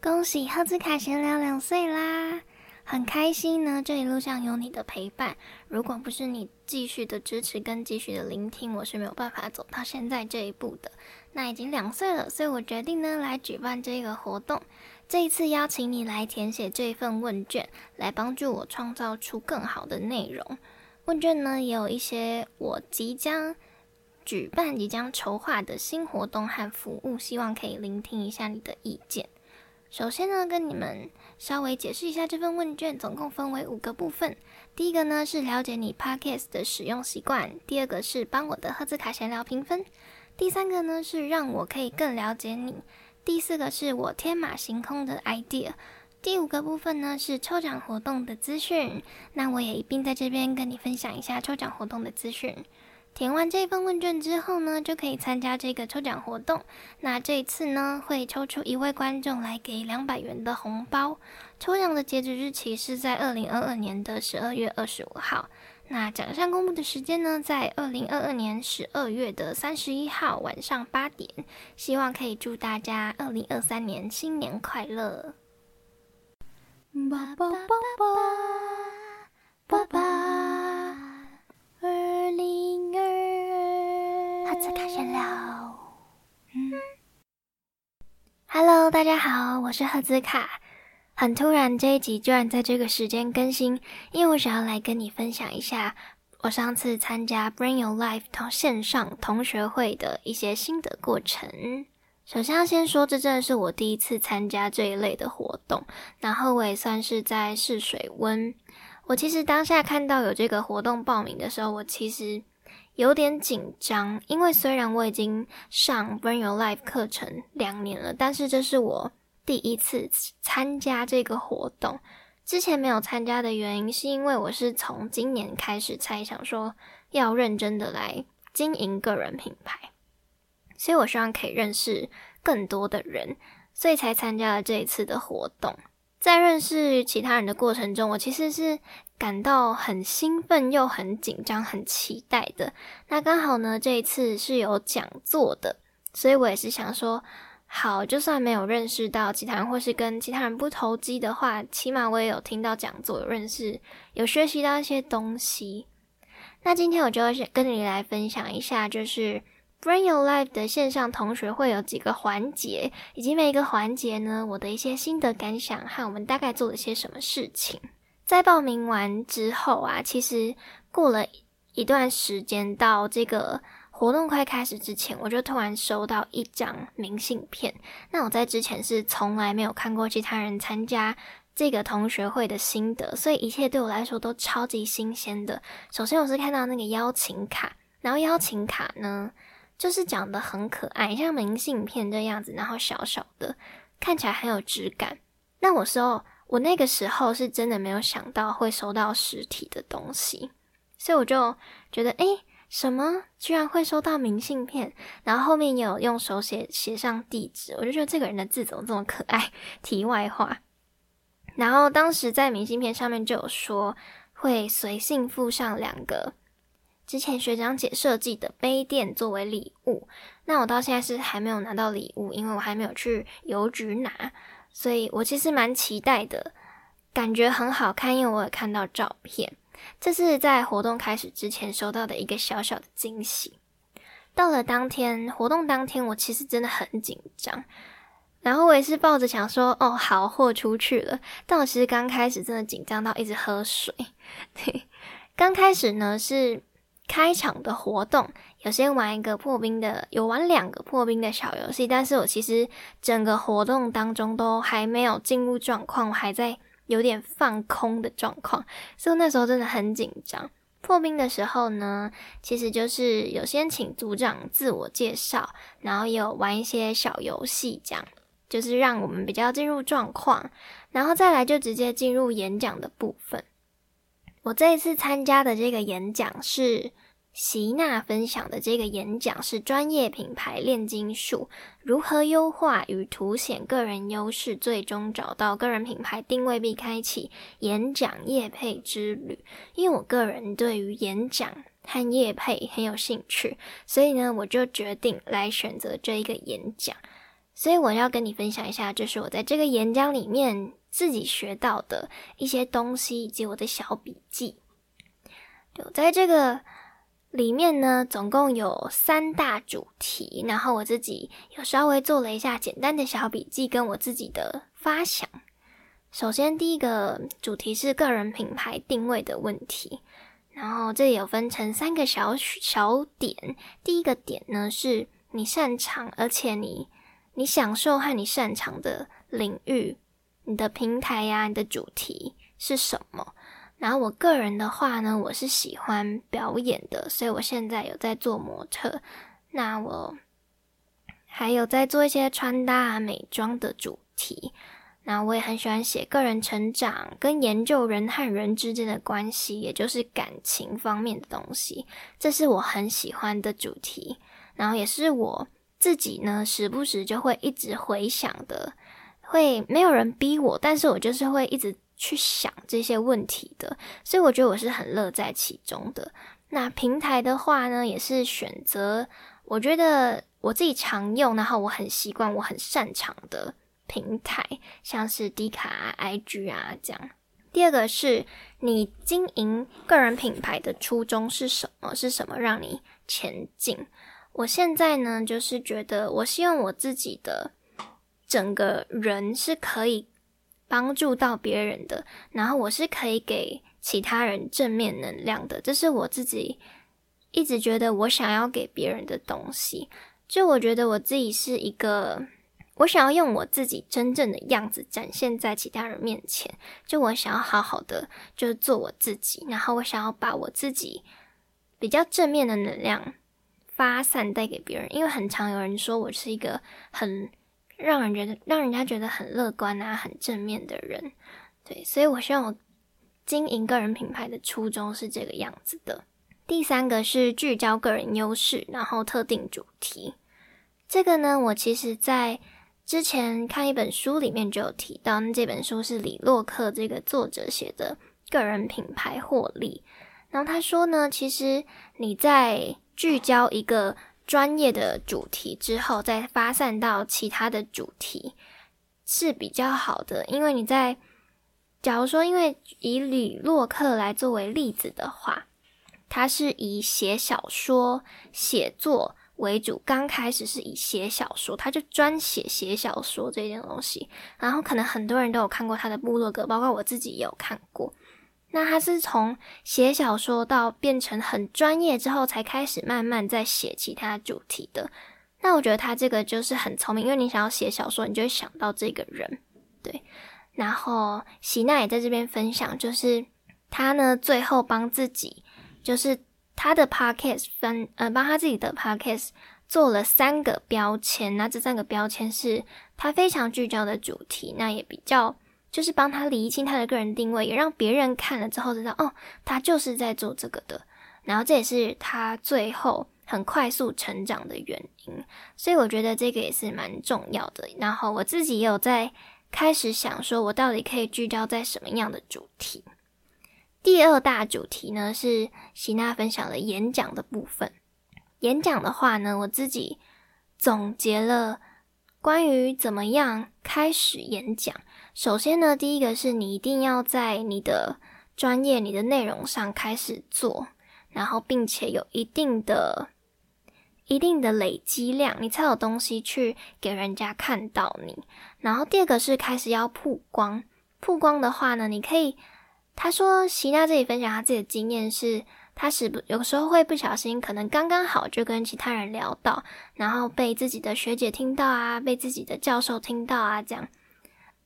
恭喜赫兹卡闲聊两岁啦！很开心呢，这一路上有你的陪伴。如果不是你继续的支持跟继续的聆听，我是没有办法走到现在这一步的。那已经两岁了，所以我决定呢来举办这个活动。这一次邀请你来填写这份问卷，来帮助我创造出更好的内容。问卷呢也有一些我即将举办、即将筹划的新活动和服务，希望可以聆听一下你的意见。首先呢，跟你们稍微解释一下这份问卷，总共分为五个部分。第一个呢是了解你 Podcast 的使用习惯，第二个是帮我的赫兹卡闲聊评分，第三个呢是让我可以更了解你，第四个是我天马行空的 idea，第五个部分呢是抽奖活动的资讯。那我也一并在这边跟你分享一下抽奖活动的资讯。填完这份问卷之后呢，就可以参加这个抽奖活动。那这一次呢，会抽出一位观众来给两百元的红包。抽奖的截止日期是在二零二二年的十二月二十五号。那奖项公布的时间呢，在二零二二年十二月的三十一号晚上八点。希望可以祝大家二零二三年新年快乐！爸爸爸爸爸爸。二，哈兹卡闲聊。嗯，Hello，大家好，我是赫兹卡。很突然，这一集居然在这个时间更新，因为我想要来跟你分享一下我上次参加 Bring Your Life 同线上同学会的一些心得过程。首先要先说，这真的是我第一次参加这一类的活动，然后我也算是在试水温。我其实当下看到有这个活动报名的时候，我其实有点紧张，因为虽然我已经上 Bring Your Life 课程两年了，但是这是我第一次参加这个活动。之前没有参加的原因，是因为我是从今年开始才想说要认真的来经营个人品牌，所以我希望可以认识更多的人，所以才参加了这一次的活动。在认识其他人的过程中，我其实是感到很兴奋又很紧张、很期待的。那刚好呢，这一次是有讲座的，所以我也是想说，好，就算没有认识到其他人，或是跟其他人不投机的话，起码我也有听到讲座，有认识，有学习到一些东西。那今天我就要跟你来分享一下，就是。Bring Your Life 的线上同学会有几个环节，以及每一个环节呢，我的一些心得感想和我们大概做了些什么事情。在报名完之后啊，其实过了一段时间，到这个活动快开始之前，我就突然收到一张明信片。那我在之前是从来没有看过其他人参加这个同学会的心得，所以一切对我来说都超级新鲜的。首先，我是看到那个邀请卡，然后邀请卡呢。就是讲的很可爱，像明信片这样子，然后小小的，看起来很有质感。那我时候，我那个时候是真的没有想到会收到实体的东西，所以我就觉得，诶，什么居然会收到明信片？然后后面也有用手写写上地址，我就觉得这个人的字怎么这么可爱？题外话，然后当时在明信片上面就有说会随信附上两个。之前学长姐设计的杯垫作为礼物，那我到现在是还没有拿到礼物，因为我还没有去邮局拿，所以我其实蛮期待的，感觉很好看，因为我有看到照片。这是在活动开始之前收到的一个小小的惊喜。到了当天活动当天，我其实真的很紧张，然后我也是抱着想说，哦，好，货出去了。但我其实刚开始真的紧张到一直喝水。对，刚开始呢是。开场的活动有先玩一个破冰的，有玩两个破冰的小游戏，但是我其实整个活动当中都还没有进入状况，我还在有点放空的状况，所以那时候真的很紧张。破冰的时候呢，其实就是有先请组长自我介绍，然后有玩一些小游戏，这样就是让我们比较进入状况，然后再来就直接进入演讲的部分。我这一次参加的这个演讲是席娜分享的。这个演讲是专业品牌炼金术如何优化与凸显个人优势，最终找到个人品牌定位，并开启演讲业配之旅。因为我个人对于演讲和业配很有兴趣，所以呢，我就决定来选择这一个演讲。所以我要跟你分享一下，就是我在这个演讲里面自己学到的一些东西，以及我的小笔记。有在这个里面呢，总共有三大主题，然后我自己有稍微做了一下简单的小笔记，跟我自己的发想。首先，第一个主题是个人品牌定位的问题，然后这里有分成三个小小点。第一个点呢，是你擅长，而且你。你享受和你擅长的领域，你的平台呀，你的主题是什么？然后我个人的话呢，我是喜欢表演的，所以我现在有在做模特。那我还有在做一些穿搭啊、美妆的主题。那我也很喜欢写个人成长跟研究人和人之间的关系，也就是感情方面的东西。这是我很喜欢的主题，然后也是我。自己呢，时不时就会一直回想的，会没有人逼我，但是我就是会一直去想这些问题的，所以我觉得我是很乐在其中的。那平台的话呢，也是选择我觉得我自己常用，然后我很习惯、我很擅长的平台，像是 D 卡、IG 啊这样。第二个是你经营个人品牌的初衷是什么？是什么让你前进？我现在呢，就是觉得我希望我自己的整个人是可以帮助到别人的，然后我是可以给其他人正面能量的，这是我自己一直觉得我想要给别人的东西。就我觉得我自己是一个，我想要用我自己真正的样子展现在其他人面前。就我想要好好的，就是做我自己，然后我想要把我自己比较正面的能量。发散带给别人，因为很常有人说我是一个很让人觉得让人家觉得很乐观啊、很正面的人，对，所以我希望我经营个人品牌的初衷是这个样子的。第三个是聚焦个人优势，然后特定主题。这个呢，我其实在之前看一本书里面就有提到，那这本书是李洛克这个作者写的《个人品牌获利》，然后他说呢，其实你在聚焦一个专业的主题之后，再发散到其他的主题是比较好的。因为你在，假如说，因为以李洛克来作为例子的话，他是以写小说写作为主，刚开始是以写小说，他就专写写小说这件东西。然后可能很多人都有看过他的部落格，包括我自己也有看过。那他是从写小说到变成很专业之后，才开始慢慢在写其他主题的。那我觉得他这个就是很聪明，因为你想要写小说，你就会想到这个人，对。然后喜娜也在这边分享，就是他呢最后帮自己，就是他的 podcast 分呃帮他自己的 podcast 做了三个标签，那这三个标签是他非常聚焦的主题，那也比较。就是帮他理清他的个人定位，也让别人看了之后知道，哦，他就是在做这个的。然后这也是他最后很快速成长的原因，所以我觉得这个也是蛮重要的。然后我自己也有在开始想说，我到底可以聚焦在什么样的主题？第二大主题呢是希娜分享的演讲的部分。演讲的话呢，我自己总结了关于怎么样开始演讲。首先呢，第一个是你一定要在你的专业、你的内容上开始做，然后并且有一定的、一定的累积量，你才有东西去给人家看到你。然后第二个是开始要曝光，曝光的话呢，你可以，他说席娜这里分享他自己的经验是，他是不有时候会不小心，可能刚刚好就跟其他人聊到，然后被自己的学姐听到啊，被自己的教授听到啊，这样。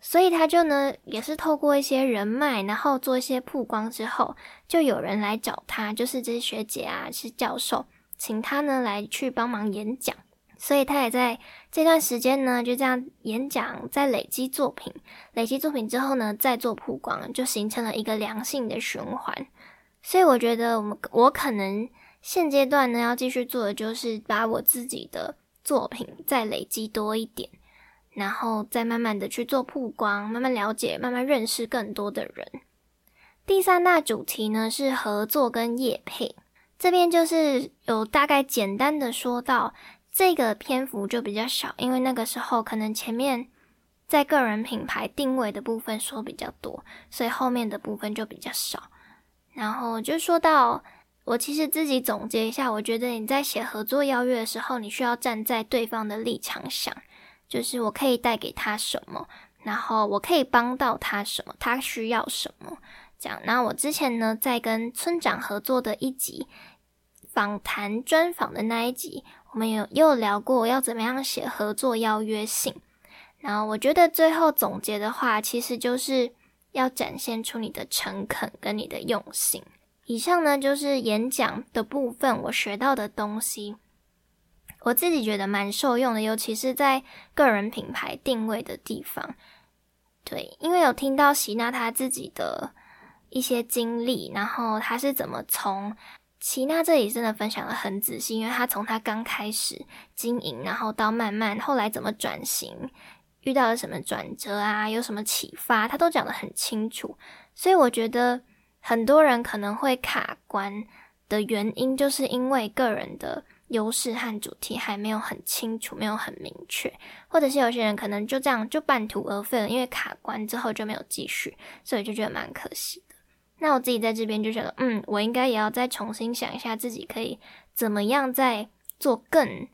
所以他就呢，也是透过一些人脉，然后做一些曝光之后，就有人来找他，就是这些学姐啊，是教授，请他呢来去帮忙演讲。所以他也在这段时间呢，就这样演讲，在累积作品，累积作品之后呢，再做曝光，就形成了一个良性的循环。所以我觉得，我们我可能现阶段呢，要继续做的就是把我自己的作品再累积多一点。然后再慢慢的去做曝光，慢慢了解，慢慢认识更多的人。第三大主题呢是合作跟业配，这边就是有大概简单的说到，这个篇幅就比较少，因为那个时候可能前面在个人品牌定位的部分说比较多，所以后面的部分就比较少。然后就说到我其实自己总结一下，我觉得你在写合作邀约的时候，你需要站在对方的立场想，就是我可以带给他什么，然后我可以帮到他什么，他需要什么。这样，那我之前呢，在跟村长合作的一集访谈专访的那一集，我们有又聊过要怎么样写合作邀约信。然后我觉得最后总结的话，其实就是要展现出你的诚恳跟你的用心。以上呢就是演讲的部分我学到的东西，我自己觉得蛮受用的，尤其是在个人品牌定位的地方。对，因为有听到喜娜她自己的。一些经历，然后他是怎么从齐娜这里真的分享的很仔细，因为他从他刚开始经营，然后到慢慢后来怎么转型，遇到了什么转折啊，有什么启发，他都讲的很清楚。所以我觉得很多人可能会卡关的原因，就是因为个人的优势和主题还没有很清楚，没有很明确，或者是有些人可能就这样就半途而废了，因为卡关之后就没有继续，所以就觉得蛮可惜的。那我自己在这边就觉得，嗯，我应该也要再重新想一下自己可以怎么样再做更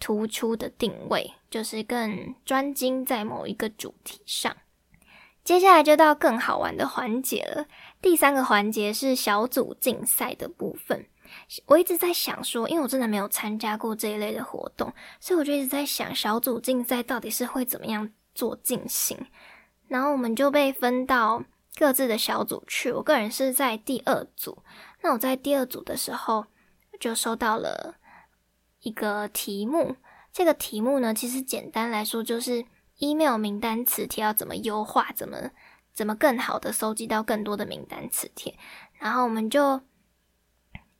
突出的定位，就是更专精在某一个主题上。接下来就到更好玩的环节了。第三个环节是小组竞赛的部分。我一直在想说，因为我真的没有参加过这一类的活动，所以我就一直在想小组竞赛到底是会怎么样做进行。然后我们就被分到。各自的小组去，我个人是在第二组。那我在第二组的时候，就收到了一个题目。这个题目呢，其实简单来说就是 email 名单磁贴要怎么优化，怎么怎么更好的收集到更多的名单磁贴。然后我们就。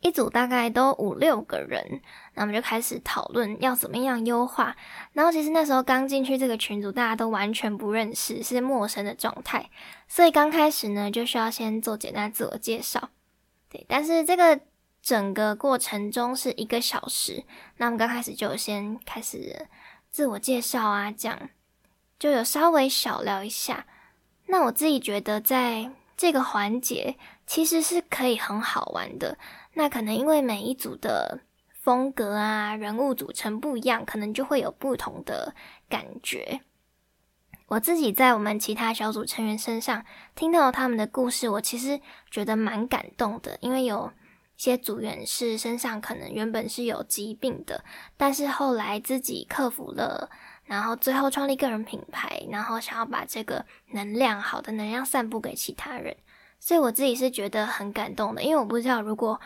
一组大概都五六个人，那我们就开始讨论要怎么样优化。然后其实那时候刚进去这个群组，大家都完全不认识，是陌生的状态，所以刚开始呢就需要先做简单自我介绍。对，但是这个整个过程中是一个小时，那我们刚开始就先开始自我介绍啊，这样就有稍微小聊一下。那我自己觉得在这个环节其实是可以很好玩的。那可能因为每一组的风格啊、人物组成不一样，可能就会有不同的感觉。我自己在我们其他小组成员身上听到他们的故事，我其实觉得蛮感动的。因为有些组员是身上可能原本是有疾病的，但是后来自己克服了，然后最后创立个人品牌，然后想要把这个能量、好的能量散布给其他人。所以我自己是觉得很感动的，因为我不知道如果。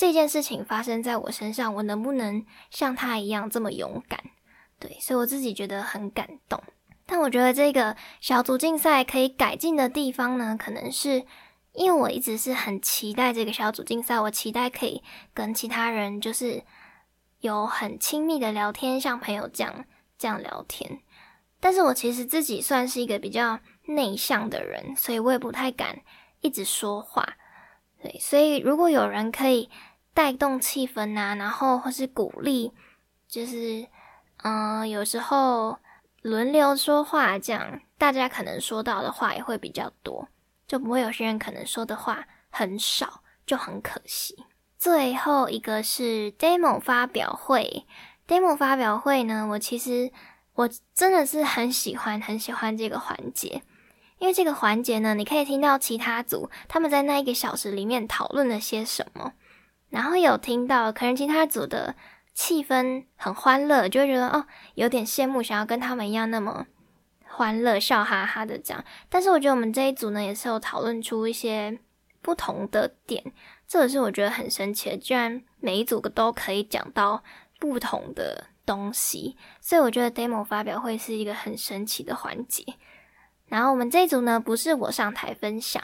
这件事情发生在我身上，我能不能像他一样这么勇敢？对，所以我自己觉得很感动。但我觉得这个小组竞赛可以改进的地方呢，可能是因为我一直是很期待这个小组竞赛，我期待可以跟其他人就是有很亲密的聊天，像朋友这样这样聊天。但是我其实自己算是一个比较内向的人，所以我也不太敢一直说话。对，所以如果有人可以。带动气氛呐，然后或是鼓励，就是嗯，有时候轮流说话，这样大家可能说到的话也会比较多，就不会有些人可能说的话很少，就很可惜。最后一个是 demo 发表会，demo 发表会呢，我其实我真的是很喜欢很喜欢这个环节，因为这个环节呢，你可以听到其他组他们在那一个小时里面讨论了些什么。然后有听到可能其他组的气氛很欢乐，就会觉得哦有点羡慕，想要跟他们一样那么欢乐，笑哈哈的这样。但是我觉得我们这一组呢，也是有讨论出一些不同的点，这个是我觉得很神奇的，居然每一组都可以讲到不同的东西，所以我觉得 demo 发表会是一个很神奇的环节。然后我们这一组呢，不是我上台分享，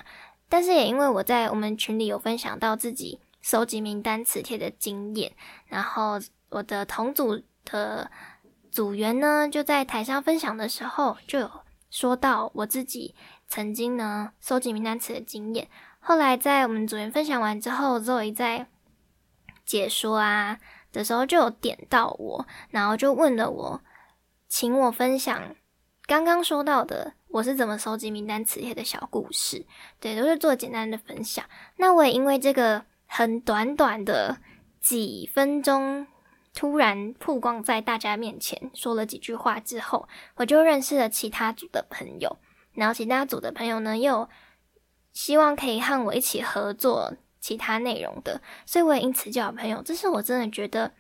但是也因为我在我们群里有分享到自己。收集名单磁贴的经验，然后我的同组的组员呢，就在台上分享的时候，就有说到我自己曾经呢收集名单词的经验。后来在我们组员分享完之后，Zoe 在解说啊的时候就有点到我，然后就问了我，请我分享刚刚说到的我是怎么收集名单磁铁的小故事，对，都是做简单的分享。那我也因为这个很短短的几分钟。突然曝光在大家面前，说了几句话之后，我就认识了其他组的朋友。然后其他组的朋友呢，又希望可以和我一起合作其他内容的，所以我也因此交朋友。这是我真的觉得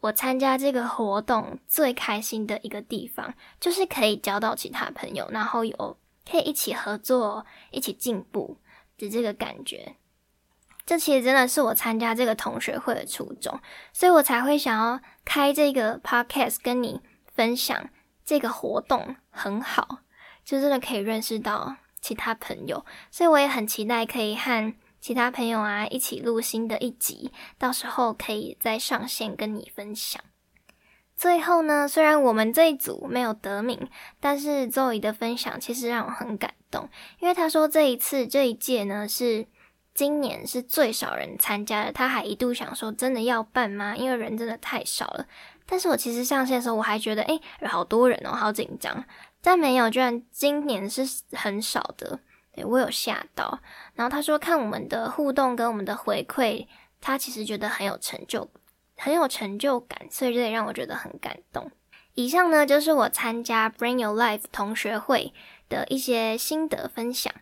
我参加这个活动最开心的一个地方，就是可以交到其他朋友，然后有可以一起合作、一起进步的这个感觉。这其实真的是我参加这个同学会的初衷，所以我才会想要开这个 podcast 跟你分享这个活动很好，就真的可以认识到其他朋友，所以我也很期待可以和其他朋友啊一起录新的一集，到时候可以再上线跟你分享。最后呢，虽然我们这一组没有得名，但是周怡的分享其实让我很感动，因为他说这一次这一届呢是。今年是最少人参加的，他还一度想说真的要办吗？因为人真的太少了。但是我其实上线的时候，我还觉得诶，好多人哦，好紧张。但没有，居然今年是很少的，对我有吓到。然后他说看我们的互动跟我们的回馈，他其实觉得很有成就，很有成就感，所以这也让我觉得很感动。以上呢就是我参加 Bring Your Life 同学会的一些心得分享。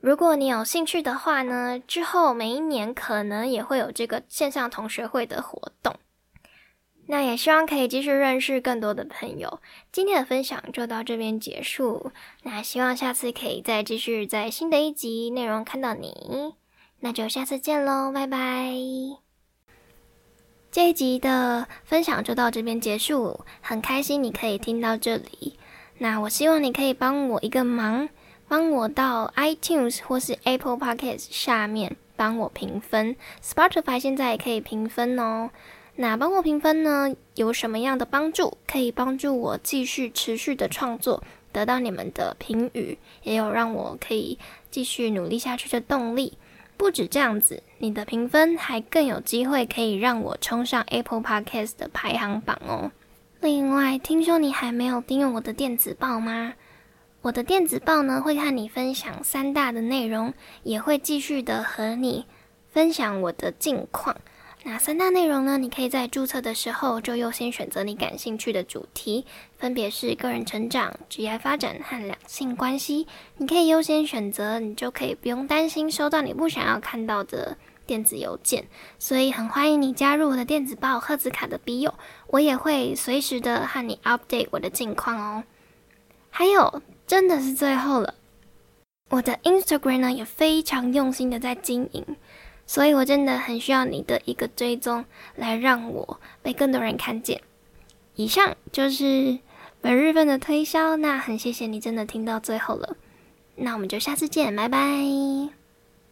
如果你有兴趣的话呢，之后每一年可能也会有这个线上同学会的活动。那也希望可以继续认识更多的朋友。今天的分享就到这边结束。那希望下次可以再继续在新的一集内容看到你。那就下次见喽，拜拜。这一集的分享就到这边结束，很开心你可以听到这里。那我希望你可以帮我一个忙。帮我到 iTunes 或是 Apple Podcast 下面帮我评分，Spotify 现在也可以评分哦。那帮我评分呢，有什么样的帮助？可以帮助我继续持续的创作，得到你们的评语，也有让我可以继续努力下去的动力。不止这样子，你的评分还更有机会可以让我冲上 Apple Podcast 的排行榜哦。另外，听说你还没有订阅我的电子报吗？我的电子报呢，会和你分享三大的内容，也会继续的和你分享我的近况。那三大内容呢，你可以在注册的时候就优先选择你感兴趣的主题，分别是个人成长、职业发展和两性关系。你可以优先选择，你就可以不用担心收到你不想要看到的电子邮件。所以很欢迎你加入我的电子报赫兹卡的笔友，我也会随时的和你 update 我的近况哦。还有。真的是最后了，我的 Instagram 呢也非常用心的在经营，所以我真的很需要你的一个追踪，来让我被更多人看见。以上就是本日份的推销，那很谢谢你真的听到最后了，那我们就下次见，拜拜。